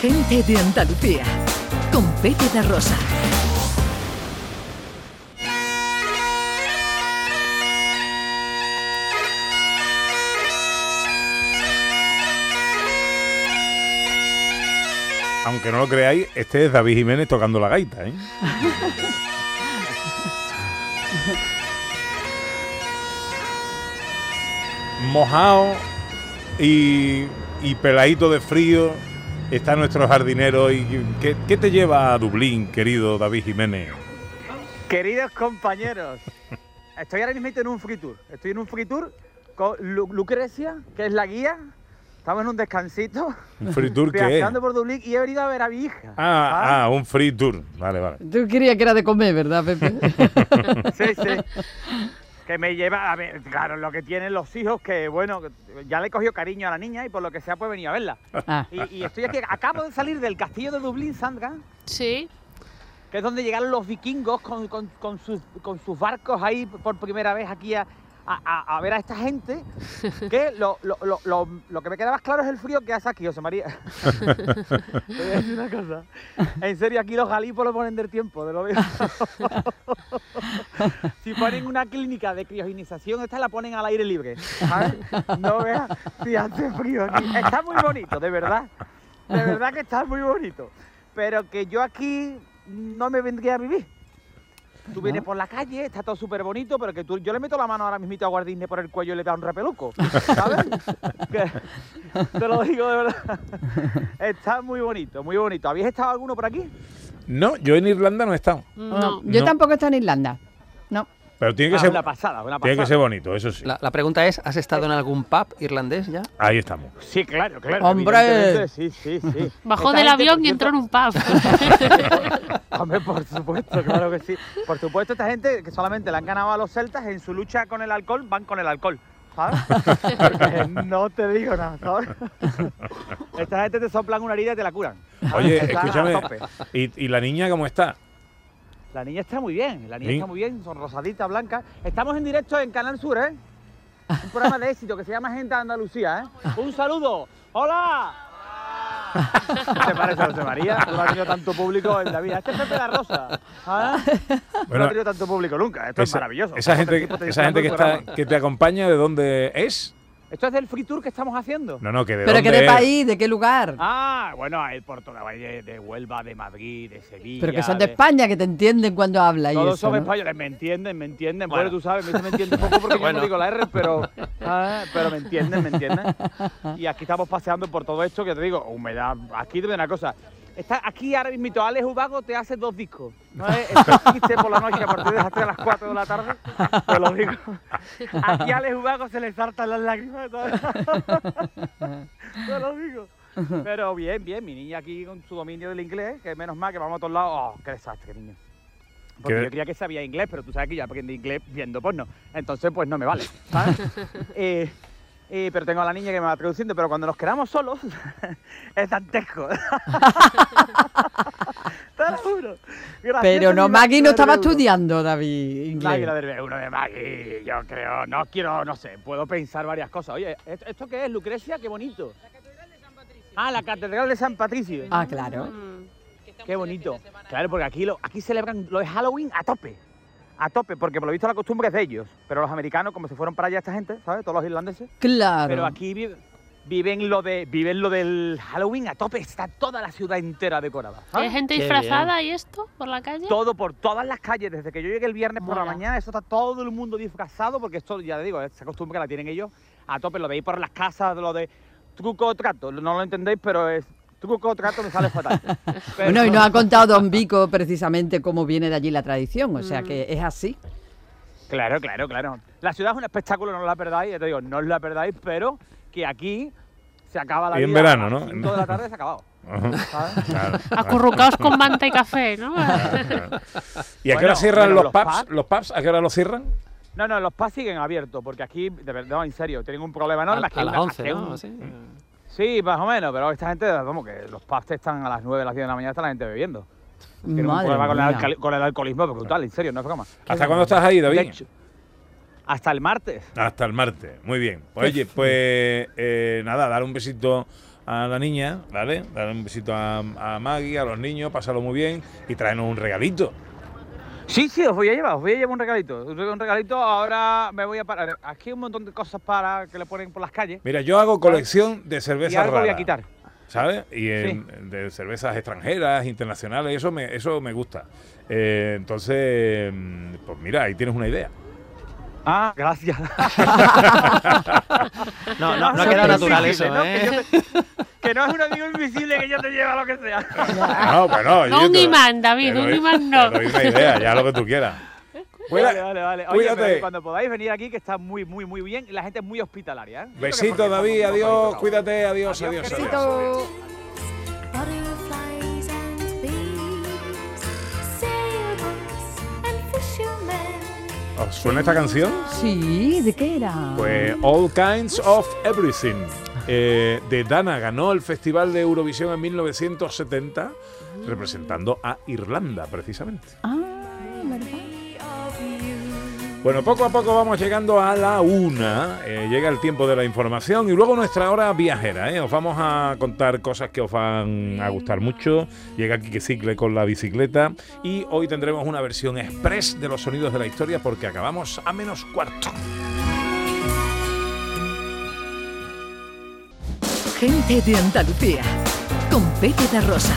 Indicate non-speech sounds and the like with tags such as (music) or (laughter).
Gente de Andalucía, con Pepe da Rosa. Aunque no lo creáis, este es David Jiménez tocando la gaita, ¿eh? (laughs) Mojado y, y peladito de frío está nuestro jardinero. Y, ¿qué, qué te lleva a Dublín, querido David Jiménez? Queridos compañeros, estoy ahora mismo en un free tour. Estoy en un free tour con Lu- Lucrecia, que es la guía. Estamos en un descansito. ¿Un free tour qué es? viajando por Dublín y he venido a ver a mi hija. Ah, ah, un free tour. Vale, vale. Tú querías que era de comer, ¿verdad, Pepe? (laughs) Sí, sí. Que me lleva a ver, claro, lo que tienen los hijos, que bueno, ya le he cogido cariño a la niña y por lo que sea, pues venido a verla. Ah. Y, y estoy aquí, acabo de salir del castillo de Dublín, Sandra, Sí. que es donde llegaron los vikingos con, con- con sus, con sus barcos ahí por primera vez aquí a, a- ver a esta gente. Que lo, lo- lo- lo- lo que me queda más claro es el frío que hace aquí, José María. Te voy a decir una cosa. En serio, aquí los galipos lo ponen del tiempo, de lo veo. (laughs) si ponen una clínica de criogenización, esta la ponen al aire libre. ¿sabes? No veas si hace frío aquí. Está muy bonito, de verdad. De verdad que está muy bonito. Pero que yo aquí no me vendría a vivir. Tú vienes por la calle, está todo súper bonito, pero que tú, yo le meto la mano ahora mismito a Guardine por el cuello y le da un repeluco, ¿sabes? (laughs) Que- te lo digo de verdad. Está muy bonito, muy bonito. ¿Habéis estado alguno por aquí? No, yo en Irlanda no he estado. No. Yo tampoco he estado en Irlanda. No. Pero tiene que, Ah, ser, una pasada, una tiene que ser bonito, eso sí. La, la pregunta es, ¿has estado en algún pub irlandés ya? Ahí estamos. Sí, claro, claro. ¡Hombre! Sí, sí, sí. Bajó Esta del avión y entró en un pub. (laughs) Hombre, por supuesto, claro que sí. Por supuesto, esta gente que solamente le han ganado a los celtas en su lucha con el alcohol, van con el alcohol. ¿Sabes? Porque no te digo nada, ¿sabes? Esta gente te soplan una herida y te la curan. ¿sabes? Oye, Están escúchame. ¿y, y la niña cómo está? La niña está muy bien, la niña Sí. está muy bien, son rosaditas, blancas. Estamos en directo en Canal Sur, ¿eh? Un programa de éxito que se llama Gente de Andalucía, ¿eh? Un saludo. ¡Hola! (laughs) ¿Qué te parece, José María? Tú (laughs) no has tenido tanto público en la vida. Este es Pepe la Rosa. ¿ah? no ha tenido tanto público nunca. Esto es esa, maravilloso. esa gente, esa que, está, que te acompaña, ¿de dónde es? Esto es del free tour que estamos haciendo. No, no, que de ¿Pero dónde qué de es. país? ¿De qué lugar? Ah, bueno, hay Portugal, hay de, de Huelva, de Madrid, de Sevilla. Pero que son de España, que te entienden cuando hablas y Todos eso, son ¿no? españoles, me entienden, me entienden. Bueno. Bueno, tú sabes, me entiende un poco porque yo no digo la R, pero, (laughs) ah, pero me entienden, me entienden. Y aquí estamos paseando por todo esto que te digo, humedad. Aquí te una cosa. Está aquí ahora mismo Alex Ubago te hace dos discos. ¿no es? (laughs) Existe por la noche a partir de las 3 a las 4 de la tarde. Te lo digo. Aquí a Alex Ubago se le saltan las lágrimas. Te lo digo. Pero bien, bien, mi niña aquí con su dominio del inglés, que menos mal que vamos a todos lados. ¡Oh, qué desastre, niño! Porque ¿Qué? yo creía que sabía inglés, pero tú sabes que yo aprendí inglés viendo porno. Entonces, pues no me vale, ¿sabes? (laughs) Eh, eh, pero tengo a la niña que me va traduciendo, pero cuando nos quedamos solos, (laughs) es dantesco. (laughs) Te lo juro. Gracioso Pero no, Maggie no la estaba del B1. estudiando, David, Maggie, inglés. la del B1 de Maggie, yo creo, no quiero, no sé, puedo pensar varias cosas. Oye, ¿esto, esto qué es, Lucrecia? Qué bonito. Ah, la Catedral de San Patricio. Ah, claro. Mm. Qué bonito. Claro, porque aquí, lo, aquí celebran lo de Halloween a tope. A tope, porque por lo visto la costumbre es de ellos. Pero los americanos, como se fueron para allá esta gente, ¿sabes? Todos los irlandeses. Claro. Pero aquí vi- viven lo de viven lo del Halloween a tope. Está toda la ciudad entera decorada. ¿Hay gente Qué disfrazada y esto por la calle? Todo por todas las calles, desde que yo llegué el viernes por la mañana, eso está todo el mundo disfrazado, porque esto, ya te digo, esa costumbre que la tienen ellos a tope. Lo veis por las casas, lo de truco o trato. No lo entendéis, pero es truco trato me sale fatal. (laughs) Pero- Bueno, y nos ha contado Don Vico precisamente cómo viene de allí la tradición, o sea que es así. Claro, claro, claro. La ciudad es un espectáculo, no la perdáis, te digo, no os la perdáis, pero que aquí se acaba la Y en vida verano, ¿no? las 5 de la tarde se ha acabado. Ajá, ¿sabes? (laughs) (laughs) claro, Acurrucaos con manta y café, ¿no? claro. ¿Y a qué Bueno, hora cierran bueno, los, los pubs? pubs- ¿Los pubs a qué hora los cierran? No, no, los PAS siguen abiertos, porque aquí, de verdad, no, en serio, tienen un problema enorme. a, a las una- 11, aquí hay ¿no? un- Sí. Sí, más o menos, pero esta gente, vamos, que los pubs están a las 9, a las 10 de la mañana, está la gente bebiendo. Tienen un problema con el, con el alcoholismo brutal, en serio, no es broma. ¿Hasta cuándo estás ahí, De David? hecho, hasta el martes. Hasta el martes. Muy bien. Pues, oye, pues eh, nada, dar un besito a la niña, ¿vale? Darle un besito a, a Maggie, a los niños, pasarlo muy bien y traernos un regalito. Sí, sí, os voy a llevar, os voy a llevar un regalito. Un regalito, ahora me voy a parar. Aquí hay un montón de cosas para que le ponen por las calles. Mira, yo hago colección de Y cervezas algo voy a raras, quitar. ¿sabes? Y en- de cervezas extranjeras, internacionales, eso me, eso me gusta. Eh, entonces, mm, pues mira, ahí tienes una idea. Ah, gracias. (laughs) No, no, no ha es quedado un natural eso, ¿no? ¿eh? Que, yo te- que no es un amigo invisible que yo te lleva lo que sea. (laughs) No, pues no. No oye, un imán, David, un imán no. Te doy una idea, ya lo que tú quieras. Vale, vale, vale. Oye, cuídate. pero cuando podáis venir aquí, que está muy, muy, muy bien. Y la gente es muy hospitalaria. ¿eh? Besito, David, adiós, cuídate, adiós, Adiós, adiós. ¿Os suena esta canción? Sí, ¿de qué era? Pues All Kinds of Everything. eh, de Dana ganó el Festival de Eurovisión en 1970, representando a Irlanda, precisamente. Ah. Bueno, poco a poco vamos llegando a la una. eh, llega el tiempo de la información y luego nuestra hora viajera. ¿eh? Os vamos a contar cosas que os van a gustar mucho. Llega aquí que cicle con la bicicleta. Y hoy tendremos una versión express de los sonidos de la historia porque acabamos a menos cuarto. Gente de Andalucía. Con Pepe da Rosa.